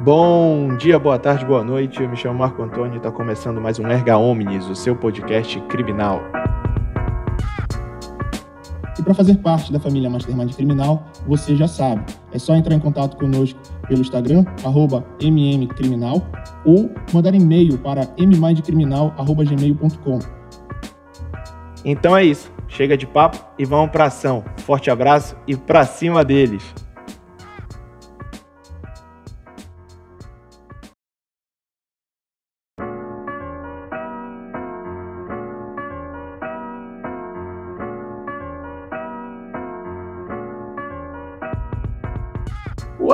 Bom dia, boa tarde, boa noite. Eu me chamo Marco Antônio e está começando mais um Erga Omnis, o seu podcast criminal. E para fazer parte da família Mastermind Criminal, você já sabe, é só entrar em contato conosco pelo Instagram, arroba mmcriminal, ou mandar e-mail para mmindcriminal.gmail.com. Então é isso, chega de papo e vamos para ação. Forte abraço e para cima deles!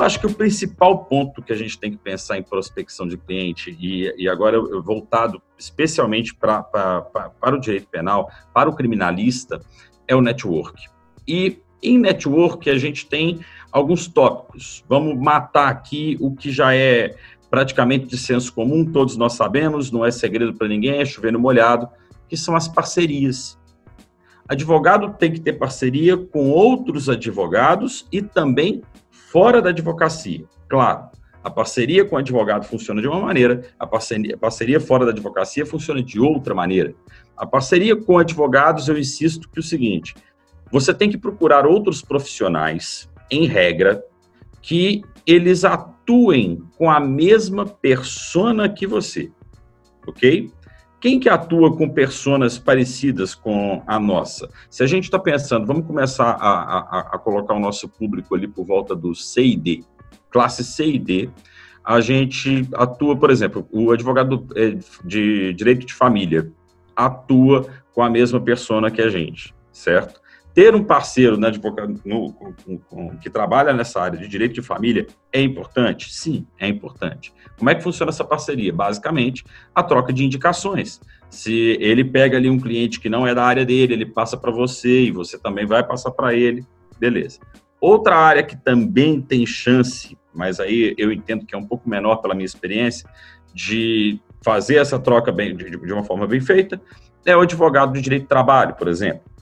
Acho que o principal ponto que a gente tem que pensar em prospecção de cliente, e, e agora eu, voltado especialmente pra, pra, pra, para o direito penal, para o criminalista, é o network. E em network a gente tem alguns tópicos. Vamos matar aqui o que já é praticamente de senso comum, todos nós sabemos, não é segredo para ninguém, é chovendo molhado, que são as parcerias. Advogado tem que ter parceria com outros advogados e também fora da advocacia. Claro, a parceria com o advogado funciona de uma maneira, a parceria, a parceria fora da advocacia funciona de outra maneira. A parceria com advogados, eu insisto que é o seguinte: você tem que procurar outros profissionais, em regra, que eles atuem com a mesma persona que você, ok? Quem que atua com personas parecidas com a nossa? Se a gente está pensando, vamos começar a, a, a, colocar o nosso público ali por volta do C e D, classe C e D, a gente atua, por exemplo, o advogado é, de direito de família atua com a mesma persona que a gente, certo? Ter um parceiro né, advogado, no, com, com, que trabalha nessa área de direito de família é importante? Sim, é importante. Como é que funciona essa parceria? Basicamente, a troca de indicações. Se ele pega ali um cliente que não é da área dele, ele passa para você e você também vai passar para ele, beleza. Outra área que também tem chance, mas aí eu entendo que é um pouco menor pela minha experiência, de fazer essa troca bem, de, de uma forma bem feita, é o advogado de direito de trabalho, por exemplo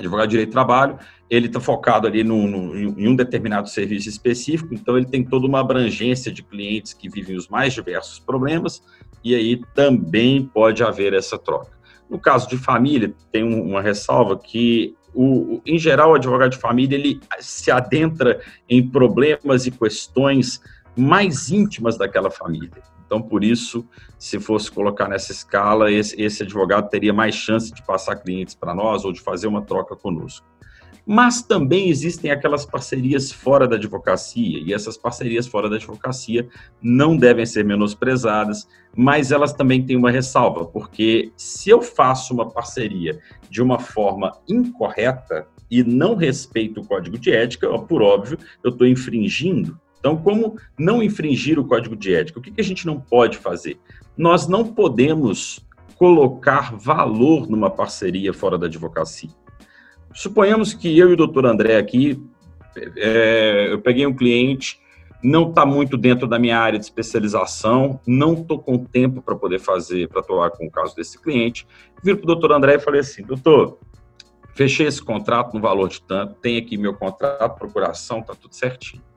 advogado de direito do trabalho, ele está focado ali no, no, em um determinado serviço específico, então ele tem toda uma abrangência de clientes que vivem os mais diversos problemas, e aí também pode haver essa troca. No caso de família, tem uma ressalva que, o, em geral, o advogado de família ele se adentra em problemas e questões mais íntimas daquela família. Então, por isso, se fosse colocar nessa escala, esse, esse advogado teria mais chance de passar clientes para nós ou de fazer uma troca conosco. Mas também existem aquelas parcerias fora da advocacia, e essas parcerias fora da advocacia não devem ser menosprezadas, mas elas também têm uma ressalva, porque se eu faço uma parceria de uma forma incorreta e não respeito o código de ética, por óbvio, eu estou infringindo então, como não infringir o código de ética? O que, que a gente não pode fazer? Nós não podemos colocar valor numa parceria fora da advocacia. Suponhamos que eu e o doutor André aqui, é, eu peguei um cliente, não está muito dentro da minha área de especialização, não estou com tempo para poder fazer, para atuar com o caso desse cliente. Viro para o doutor André e falei assim, doutor, fechei esse contrato no valor de tanto, tem aqui meu contrato, procuração, está tudo certinho.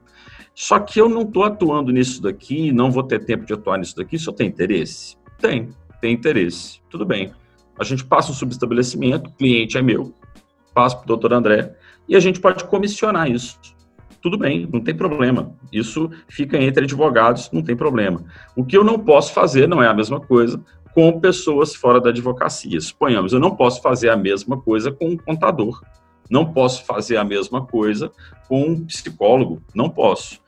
Só que eu não estou atuando nisso daqui, não vou ter tempo de atuar nisso daqui. Isso tem interesse? Tem, tem interesse. Tudo bem. A gente passa um subestabelecimento, o cliente é meu, passa para o doutor André, e a gente pode comissionar isso. Tudo bem, não tem problema. Isso fica entre advogados, não tem problema. O que eu não posso fazer não é a mesma coisa com pessoas fora da advocacia. Suponhamos, eu não posso fazer a mesma coisa com um contador. Não posso fazer a mesma coisa com um psicólogo. Não posso.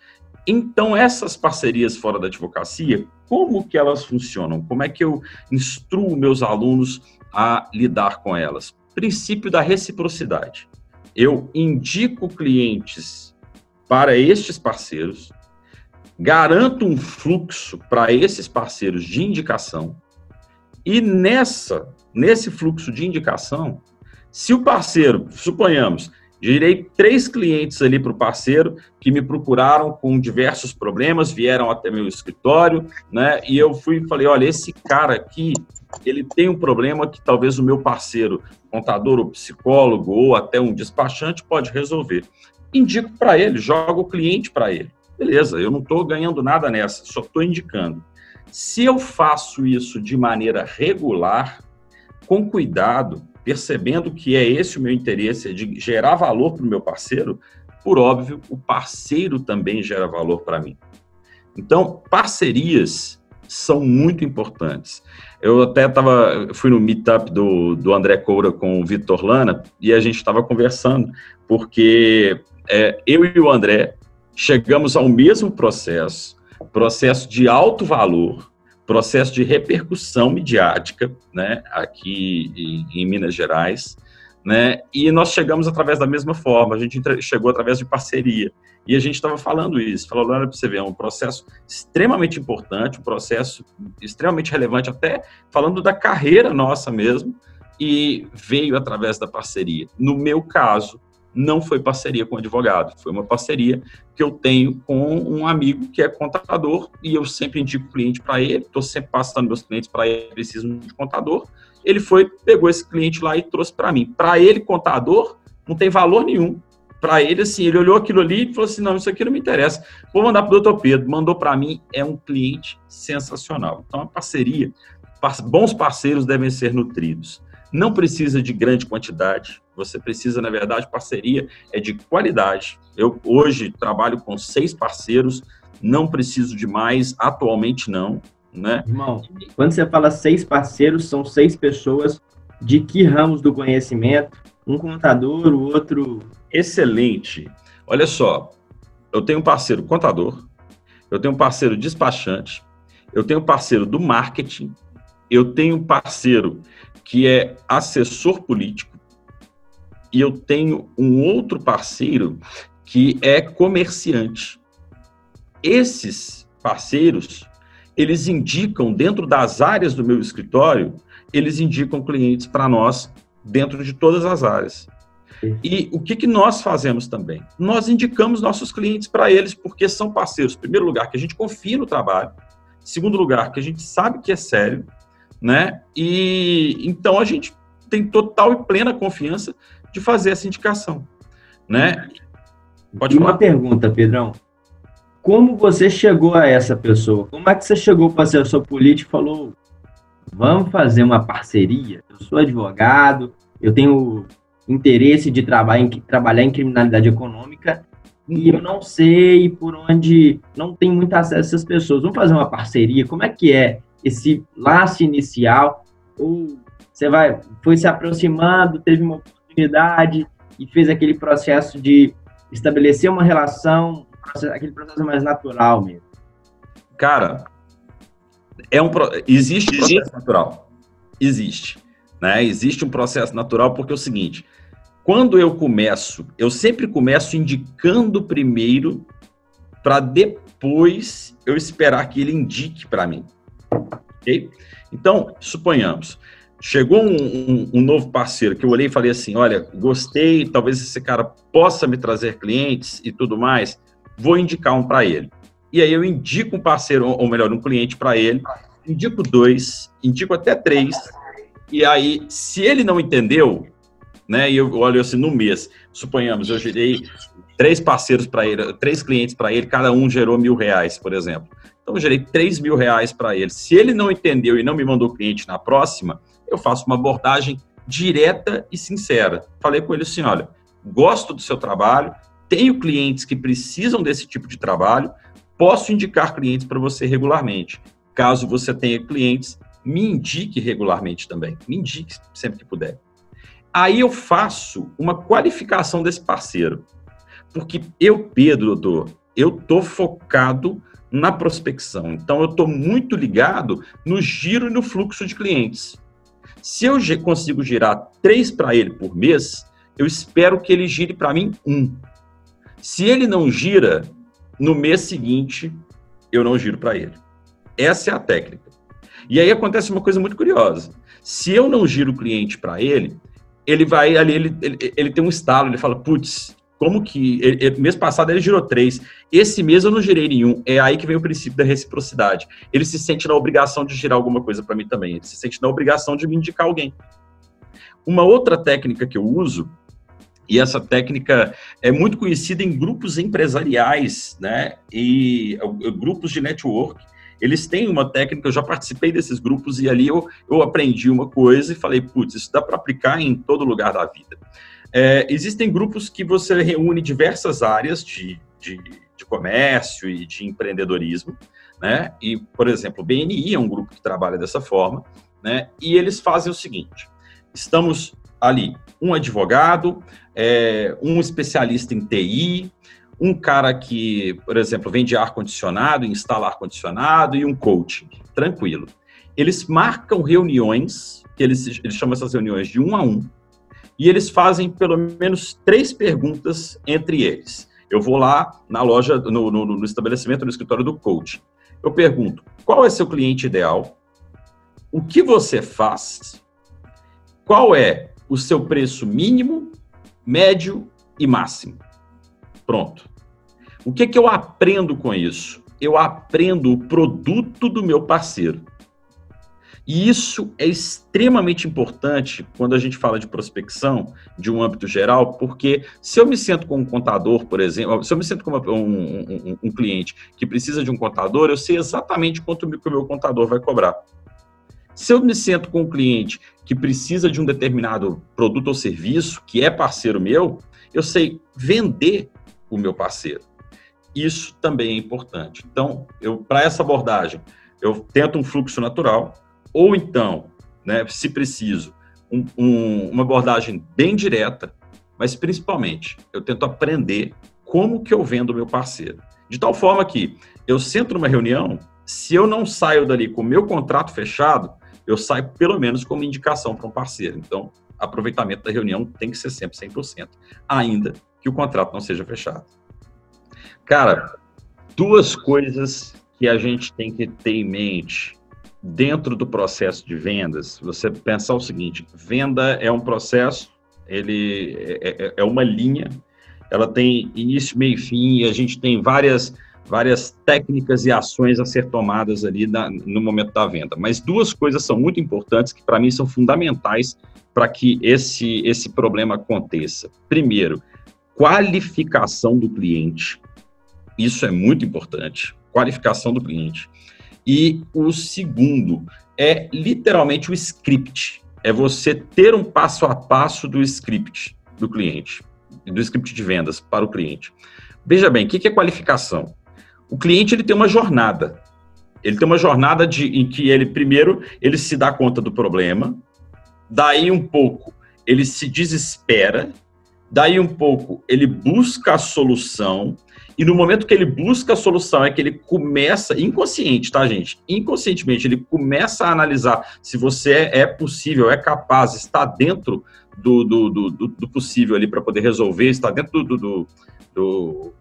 Então, essas parcerias fora da advocacia, como que elas funcionam? Como é que eu instruo meus alunos a lidar com elas? Princípio da reciprocidade. Eu indico clientes para estes parceiros, garanto um fluxo para esses parceiros de indicação e nessa nesse fluxo de indicação, se o parceiro, suponhamos, Girei três clientes ali para o parceiro que me procuraram com diversos problemas, vieram até meu escritório, né? E eu fui e falei: olha, esse cara aqui, ele tem um problema que talvez o meu parceiro, contador ou psicólogo ou até um despachante pode resolver. Indico para ele, jogo o cliente para ele. beleza, eu não estou ganhando nada nessa, só estou indicando. Se eu faço isso de maneira regular, com cuidado, percebendo que é esse o meu interesse, é de gerar valor para o meu parceiro, por óbvio, o parceiro também gera valor para mim. Então, parcerias são muito importantes. Eu até tava, fui no meetup do, do André Coura com o Vitor Lana e a gente estava conversando, porque é, eu e o André chegamos ao mesmo processo, processo de alto valor, processo de repercussão midiática, né, aqui em, em Minas Gerais, né, e nós chegamos através da mesma forma, a gente chegou através de parceria, e a gente estava falando isso, falando, olha para você ver, é um processo extremamente importante, um processo extremamente relevante, até falando da carreira nossa mesmo, e veio através da parceria. No meu caso, não foi parceria com advogado, foi uma parceria que eu tenho com um amigo que é contador e eu sempre indico cliente para ele, estou sempre passando meus clientes para ele, preciso de contador. Ele foi, pegou esse cliente lá e trouxe para mim. Para ele, contador, não tem valor nenhum. Para ele, assim, ele olhou aquilo ali e falou assim: não, isso aqui não me interessa. Vou mandar para o doutor Pedro. Mandou para mim, é um cliente sensacional. Então, a parceria, bons parceiros devem ser nutridos. Não precisa de grande quantidade, você precisa, na verdade, parceria é de qualidade. Eu hoje trabalho com seis parceiros, não preciso de mais, atualmente não. Né? Irmão, quando você fala seis parceiros, são seis pessoas de que ramos do conhecimento? Um contador, o outro. Excelente. Olha só, eu tenho um parceiro contador, eu tenho um parceiro despachante, eu tenho um parceiro do marketing, eu tenho um parceiro que é assessor político, e eu tenho um outro parceiro que é comerciante. Esses parceiros, eles indicam dentro das áreas do meu escritório, eles indicam clientes para nós dentro de todas as áreas. E o que, que nós fazemos também? Nós indicamos nossos clientes para eles porque são parceiros. Primeiro lugar, que a gente confia no trabalho. Segundo lugar, que a gente sabe que é sério né? E então a gente tem total e plena confiança de fazer essa indicação, né? Pode e falar. uma pergunta, Pedrão. Como você chegou a essa pessoa? Como é que você chegou para ser sua político e falou: vamos fazer uma parceria? Eu sou advogado, eu tenho interesse de trabalhar em, trabalhar em criminalidade econômica e eu não sei por onde, não tem muito acesso a essas pessoas. Vamos fazer uma parceria? Como é que é esse laço inicial, ou você vai, foi se aproximando, teve uma oportunidade e fez aquele processo de estabelecer uma relação, aquele processo mais natural mesmo? Cara, é um existe processo natural, existe, né? Existe um processo natural porque é o seguinte: quando eu começo, eu sempre começo indicando primeiro para depois eu esperar que ele indique para mim. Ok? Então, suponhamos, chegou um, um, um, novo parceiro que eu olhei e falei assim: olha, gostei, talvez esse cara possa me trazer clientes e tudo mais, vou indicar um para ele. E aí eu indico um parceiro, ou melhor, um cliente para ele, indico dois, indico até três, e aí, se ele não entendeu, né, e eu olho assim no mês, suponhamos, eu gerei três parceiros para ele, três clientes para ele, cada um gerou mil reais, por exemplo. Então, eu gerei 3 mil reais para ele. Se ele não entendeu e não me mandou cliente na próxima, eu faço uma abordagem direta e sincera. Falei com ele assim: olha, gosto do seu trabalho, tenho clientes que precisam desse tipo de trabalho, posso indicar clientes para você regularmente. Caso você tenha clientes, me indique regularmente também. Me indique sempre que puder. Aí eu faço uma qualificação desse parceiro. Porque eu, Pedro, doutor, eu tô focado na prospecção. Então, eu estou muito ligado no giro e no fluxo de clientes. Se eu consigo girar três para ele por mês, eu espero que ele gire para mim um. Se ele não gira, no mês seguinte, eu não giro para ele. Essa é a técnica. E aí acontece uma coisa muito curiosa. Se eu não giro o cliente para ele, ele vai ali, ele, ele, ele tem um estalo, ele fala, putz, como que. Ele, mês passado ele girou três. Esse mês eu não girei nenhum. É aí que vem o princípio da reciprocidade. Ele se sente na obrigação de girar alguma coisa para mim também. Ele se sente na obrigação de me indicar alguém. Uma outra técnica que eu uso E essa técnica é muito conhecida em grupos empresariais, né? E grupos de network. Eles têm uma técnica, eu já participei desses grupos e ali eu, eu aprendi uma coisa e falei, putz, isso dá para aplicar em todo lugar da vida. É, existem grupos que você reúne diversas áreas de, de, de comércio e de empreendedorismo, né? E, por exemplo, o BNI é um grupo que trabalha dessa forma, né? E eles fazem o seguinte: estamos ali, um advogado, é, um especialista em TI, um cara que, por exemplo, vende ar-condicionado, instala ar-condicionado e um coaching, tranquilo. Eles marcam reuniões, eles, eles chamam essas reuniões de um a um, e eles fazem pelo menos três perguntas entre eles. Eu vou lá na loja, no, no, no estabelecimento, no escritório do coach. Eu pergunto: qual é seu cliente ideal? O que você faz? Qual é o seu preço mínimo, médio e máximo? Pronto. O que, que eu aprendo com isso? Eu aprendo o produto do meu parceiro. E isso é extremamente importante quando a gente fala de prospecção de um âmbito geral, porque se eu me sinto com um contador, por exemplo, se eu me sinto com um, um, um, cliente que precisa de um contador, eu sei exatamente quanto o meu contador vai cobrar. Se eu me sinto com um cliente que precisa de um determinado produto ou serviço, que é parceiro meu, eu sei vender o meu parceiro. Isso também é importante. Então, para essa abordagem, eu tento um fluxo natural, ou então, né, se preciso, um, um, uma abordagem bem direta, mas principalmente eu tento aprender como que eu vendo o meu parceiro. De tal forma que eu sento numa reunião, se eu não saio dali com o meu contrato fechado, eu saio pelo menos como indicação para um parceiro. Então, aproveitamento da reunião tem que ser sempre 100%, ainda que o contrato não seja fechado. Cara, duas coisas que a gente tem que ter em mente dentro do processo de vendas, você pensar o seguinte: venda é um processo, ele é, é, é uma linha, ela tem início, meio e fim, e a gente tem várias várias técnicas e ações a ser tomadas ali na, no momento da venda. Mas duas coisas são muito importantes que para mim são fundamentais para que esse esse problema aconteça. Primeiro, qualificação do cliente. Isso é muito importante. Qualificação do cliente. E o segundo é literalmente o script. É você ter um passo a passo do script do cliente, do script de vendas para o cliente. Veja bem, o que é qualificação? O cliente ele tem uma jornada. Ele tem uma jornada de, em que ele primeiro ele se dá conta do problema, daí um pouco ele se desespera, daí um pouco ele busca a solução, e no momento que ele busca a solução, é que ele começa, inconsciente, tá, gente? Inconscientemente, ele começa a analisar se você é, possível, é capaz, está dentro do, do, do, do possível ali para poder resolver, está dentro do, do, do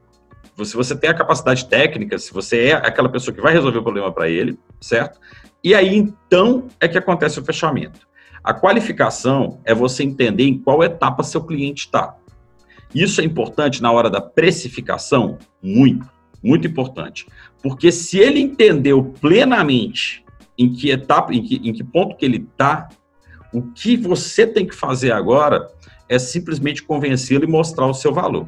se você tem a capacidade técnica, se você é aquela pessoa que vai resolver o problema para ele, certo? E aí então é que acontece o fechamento. A qualificação é você entender em qual etapa seu cliente está. Isso é importante na hora da precificação? Muito, muito importante. Porque se ele entendeu plenamente em que etapa, em que, em que ponto que ele está, o que você tem que fazer agora é simplesmente convencê-lo e mostrar o seu valor.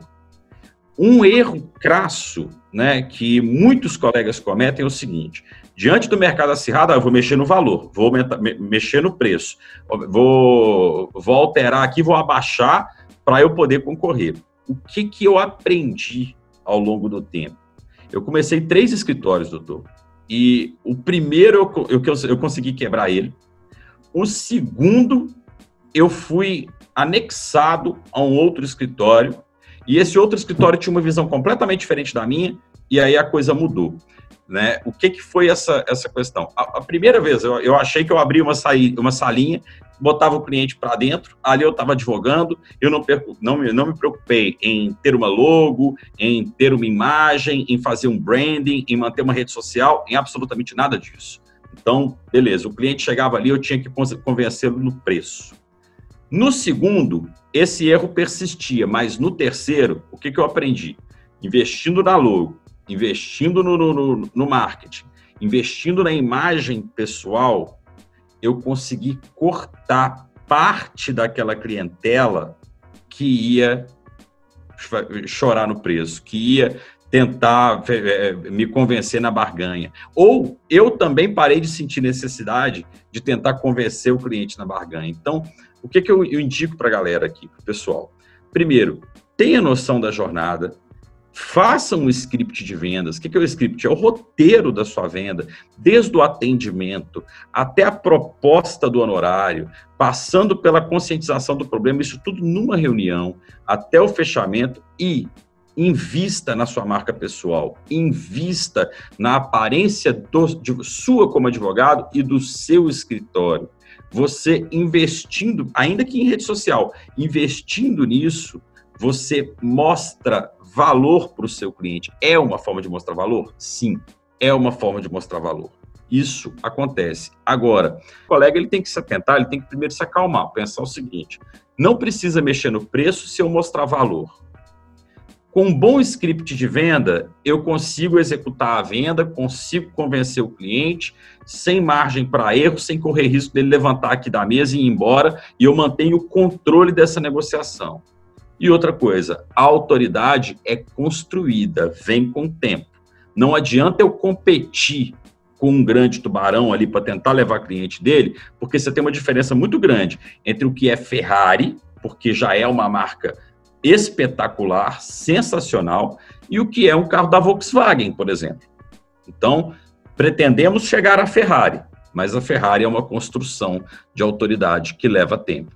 Um erro crasso né, que muitos colegas cometem é o seguinte: diante do mercado acirrado, ah, eu vou mexer no valor, vou aumentar, me, mexer no preço, vou, vou alterar aqui, vou abaixar para eu poder concorrer. O que, que eu aprendi ao longo do tempo? Eu comecei três escritórios, doutor. E o primeiro eu, eu, eu consegui quebrar ele. O segundo, eu fui anexado a um outro escritório. E esse outro escritório tinha uma visão completamente diferente da minha. E aí a coisa mudou. Né? O que, que foi essa, essa questão? A, a primeira vez eu, eu achei que eu abri uma, saí, uma salinha botava o cliente para dentro, ali eu estava advogando, eu não, não, não me preocupei em ter uma logo, em ter uma imagem, em fazer um branding, em manter uma rede social, em absolutamente nada disso. Então, beleza, o cliente chegava ali, eu tinha que convencê-lo no preço. No segundo, esse erro persistia, mas no terceiro, o que, que eu aprendi? Investindo na logo, investindo no, no, no marketing, investindo na imagem pessoal, eu consegui cortar parte daquela clientela que ia chorar no preço, que ia tentar é, me convencer na barganha. Ou eu também parei de sentir necessidade de tentar convencer o cliente na barganha. Então, o que, que eu, eu indico para a galera aqui, para o pessoal? Primeiro, tenha noção da jornada, faça um script de vendas. O que é o script? É o roteiro da sua venda, desde o atendimento até a proposta do honorário, passando pela conscientização do problema, isso tudo numa reunião, até o fechamento e invista na sua marca pessoal, invista na aparência do, de sua como advogado e do seu escritório. Você investindo, ainda que em rede social, investindo nisso, você mostra valor para o seu cliente. É uma forma de mostrar valor? Sim, é uma forma de mostrar valor. Isso acontece. Agora, o colega ele tem que se atentar, ele tem que primeiro se acalmar, pensar o seguinte: não precisa mexer no preço se eu mostrar valor. Com um bom script de venda, eu consigo executar a venda, consigo convencer o cliente, sem margem para erro, sem correr risco dele levantar aqui da mesa e ir embora, e eu mantenho o controle dessa negociação. E outra coisa, a autoridade é construída, vem com o tempo. Não adianta eu competir com um grande tubarão ali para tentar levar cliente dele, porque você tem uma diferença muito grande entre o que é Ferrari, porque já é uma marca espetacular, sensacional, e o que é um carro da Volkswagen, por exemplo. Então, pretendemos chegar à Ferrari, mas a Ferrari é uma construção de autoridade que leva tempo.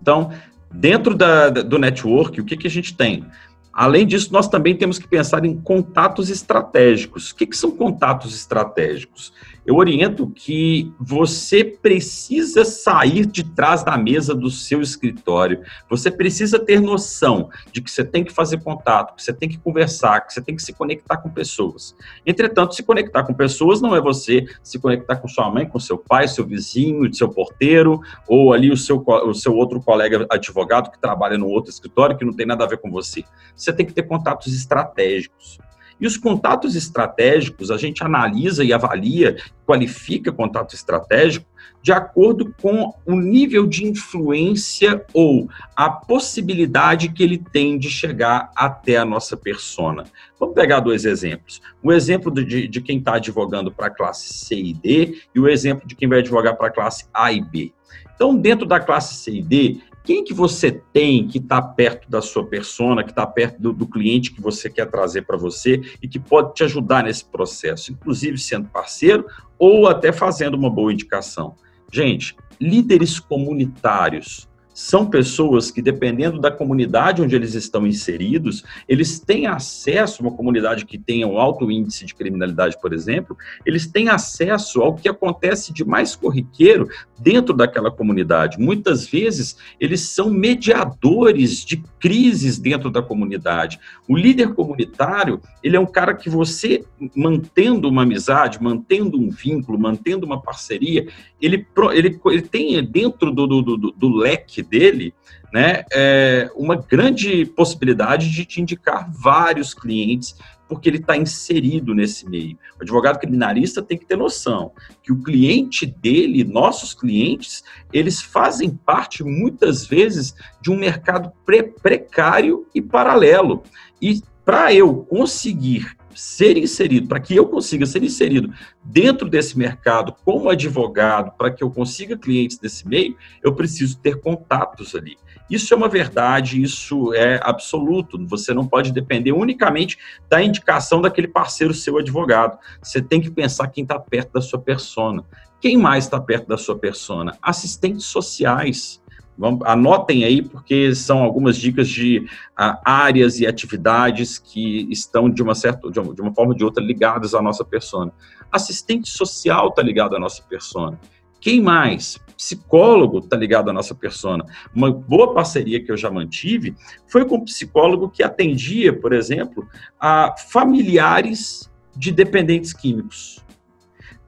Então, Dentro da, do network, o que, que a gente tem? Além disso, nós também temos que pensar em contatos estratégicos. O que, que são contatos estratégicos? Eu oriento que você precisa sair de trás da mesa do seu escritório. Você precisa ter noção de que você tem que fazer contato, que você tem que conversar, que você tem que se conectar com pessoas. Entretanto, se conectar com pessoas não é você se conectar com sua mãe, com seu pai, seu vizinho, seu porteiro, ou ali o seu, o seu outro colega advogado que trabalha no outro escritório que não tem nada a ver com você. Você tem que ter contatos estratégicos. E os contatos estratégicos, a gente analisa e avalia, qualifica contato estratégico de acordo com o nível de influência ou a possibilidade que ele tem de chegar até a nossa persona. Vamos pegar dois exemplos. O exemplo de, de quem está advogando para a classe C e D e o exemplo de quem vai advogar para a classe A e B. Então, dentro da classe C e D, quem que você tem que está perto da sua persona, que está perto do, do, cliente que você quer trazer para você e que pode te ajudar nesse processo, inclusive sendo parceiro ou até fazendo uma boa indicação. Gente, líderes comunitários são pessoas que, dependendo da comunidade onde eles estão inseridos, eles têm acesso, uma comunidade que tenha um alto índice de criminalidade, por exemplo, eles têm acesso ao que acontece de mais corriqueiro dentro daquela comunidade. Muitas vezes, eles são mediadores de crises dentro da comunidade. O líder comunitário, ele é um cara que você, mantendo uma amizade, mantendo um vínculo, mantendo uma parceria, ele, ele, ele tem dentro do, do, do, do leque dele, né, é uma grande possibilidade de te indicar vários clientes, porque ele está inserido nesse meio. O advogado criminalista tem que ter noção que o cliente dele, nossos clientes, eles fazem parte muitas vezes de um mercado pre precário e paralelo. E para eu conseguir ser inserido, para que eu consiga ser inserido dentro desse mercado como advogado, para que eu consiga clientes nesse meio, eu preciso ter contatos ali. Isso é uma verdade, isso é absoluto. Você não pode depender unicamente da indicação daquele parceiro seu advogado. Você tem que pensar quem está perto da sua persona. Quem mais está perto da sua persona? Assistentes sociais Vamos, anotem aí, porque são algumas dicas de uh, áreas e atividades que estão, de uma, certa, de uma, de uma forma ou de outra, ligadas à nossa persona. Assistente social está ligado à nossa persona. Quem mais? Psicólogo está ligado à nossa persona. Uma boa parceria que eu já mantive foi com um psicólogo que atendia, por exemplo, a familiares de dependentes químicos.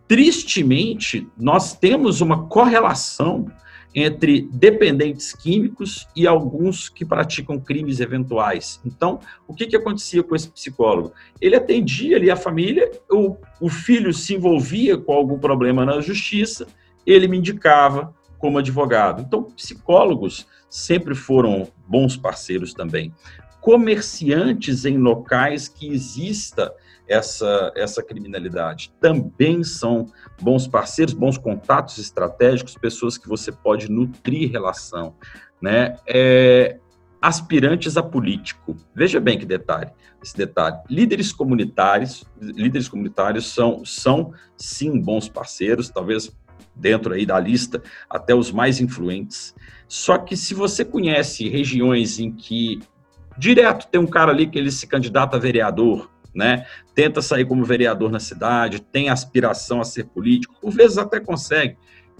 Tristemente, nós temos uma correlação entre dependentes químicos e alguns que praticam crimes eventuais. Então, o que, que acontecia com esse psicólogo? Ele atendia ali a família, o, o filho se envolvia com algum problema na justiça, ele me indicava, como advogado. Então, psicólogos sempre foram bons parceiros também. Comerciantes em locais que exista essa, essa criminalidade também são bons parceiros, bons contatos estratégicos, pessoas que você pode nutrir relação. Né? É, aspirantes a político. Veja bem que detalhe, esse detalhe. Líderes comunitários, líderes comunitários são, são sim bons parceiros, talvez dentro aí da lista até os mais influentes. Só que se você conhece regiões em que direto tem um cara ali que ele se candidata a vereador, né? Tenta sair como vereador na cidade, tem aspiração a ser político, por vezes até consegue.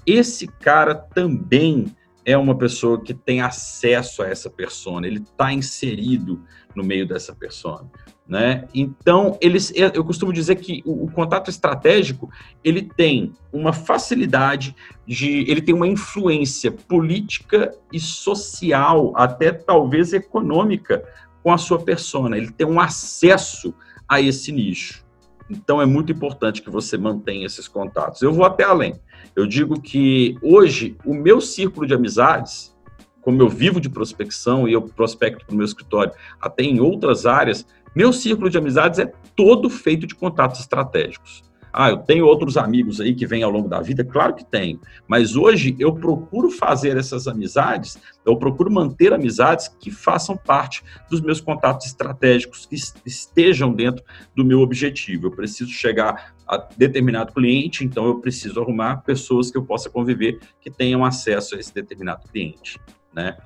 Esse cara também é uma pessoa que tem acesso a essa persona, ele está inserido no meio dessa persona. Né? Então, eles, eu costumo dizer que o, o, contato estratégico ele tem uma facilidade de, ele tem uma influência política e social, até talvez econômica, com a sua persona. Ele tem um acesso a esse nicho. Então, é muito importante que você mantenha esses contatos. Eu vou até além. Eu digo que hoje o meu círculo de amizades, como eu vivo de prospecção e eu prospecto para o meu escritório, até em outras áreas, meu círculo de amizades é todo feito de contatos estratégicos. Ah, eu tenho outros amigos aí que vêm ao longo da vida? Claro que tenho. Mas hoje eu procuro fazer essas amizades, eu procuro manter amizades que façam parte dos meus contatos estratégicos, que estejam dentro do meu objetivo. Eu preciso chegar a determinado cliente, então eu preciso arrumar pessoas que eu possa conviver que tenham acesso a esse determinado cliente, né?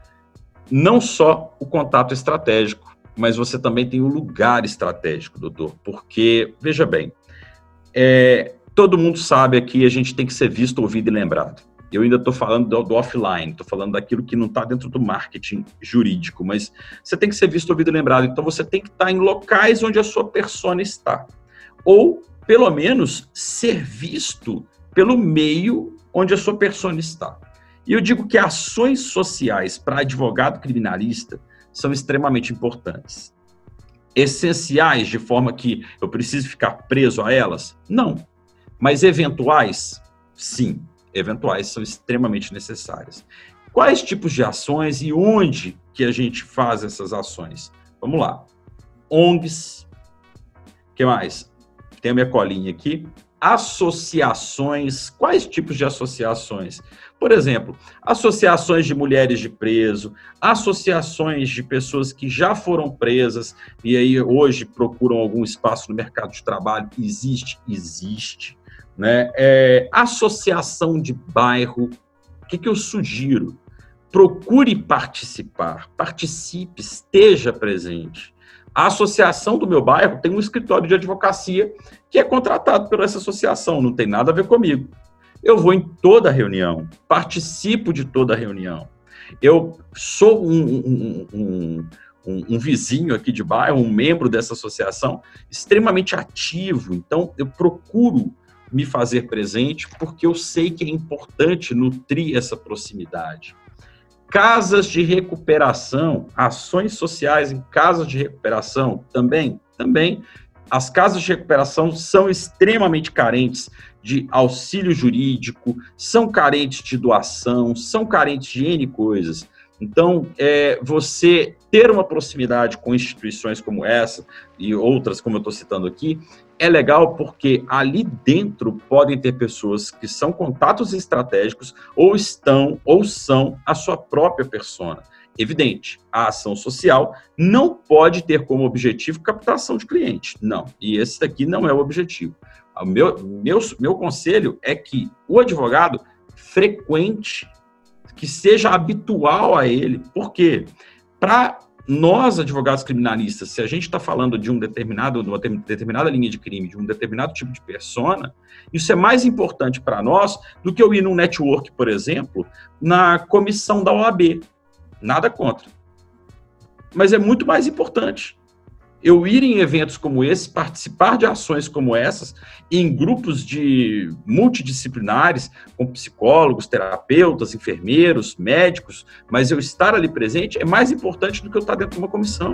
Não só o contato estratégico, mas você também tem o lugar estratégico, doutor, porque veja bem, é, todo mundo sabe aqui, a gente tem que ser visto, ouvido e lembrado. Eu ainda estou falando do, do offline, estou falando daquilo que não está dentro do marketing jurídico, mas você tem que ser visto, ouvido e lembrado. Então você tem que estar tá em locais onde a sua persona está. Ou, pelo menos, ser visto pelo meio onde a sua persona está. E eu digo que ações sociais para advogado criminalista são extremamente importantes essenciais de forma que eu preciso ficar preso a elas? Não. Mas eventuais? Sim, eventuais são extremamente necessárias. Quais tipos de ações e onde que a gente faz essas ações? Vamos lá. ONGs. O que mais? Tem a minha colinha aqui. Associações. Quais tipos de associações? Por exemplo, associações de mulheres de preso, associações de pessoas que já foram presas e aí hoje procuram algum espaço no mercado de trabalho. Existe, existe. Né? É, associação de bairro. O que, que eu sugiro? Procure participar, participe, esteja presente. A associação do meu bairro tem um escritório de advocacia que é contratado por essa associação, não tem nada a ver comigo. Eu vou em toda reunião, participo de toda reunião. Eu sou um, um, um, um, vizinho aqui de bairro, um membro dessa associação, extremamente ativo. Então, eu procuro me fazer presente porque eu sei que é importante nutrir essa proximidade. Casas de recuperação, ações sociais em casas de recuperação, também, também. As casas de recuperação são extremamente carentes de auxílio jurídico, são carentes de doação, são carentes de N coisas. Então, é, você ter uma proximidade com instituições como essa e outras, como eu estou citando aqui, é legal porque ali dentro podem ter pessoas que são contatos estratégicos ou estão ou são a sua própria persona. Evidente, a ação social não pode ter como objetivo captação de cliente. Não. E esse daqui não é o objetivo. O meu, meu, meu conselho é que o advogado frequente, que seja habitual a ele. Por quê? Para nós, advogados criminalistas, se a gente está falando de um determinado, de uma determinada linha de crime, de um determinado tipo de persona, isso é mais importante para nós do que eu ir num network, por exemplo, na comissão da OAB. Nada contra. Mas é muito mais importante eu ir em eventos como esse, participar de ações como essas, em grupos de multidisciplinares, com psicólogos, terapeutas, enfermeiros, médicos, mas eu estar ali presente é mais importante do que eu estar dentro de uma comissão.